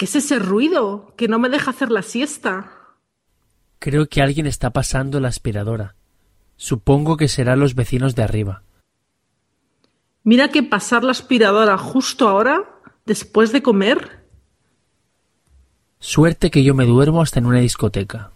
¿Qué es ese ruido que no me deja hacer la siesta? Creo que alguien está pasando la aspiradora. Supongo que serán los vecinos de arriba. Mira que pasar la aspiradora justo ahora, después de comer. Suerte que yo me duermo hasta en una discoteca.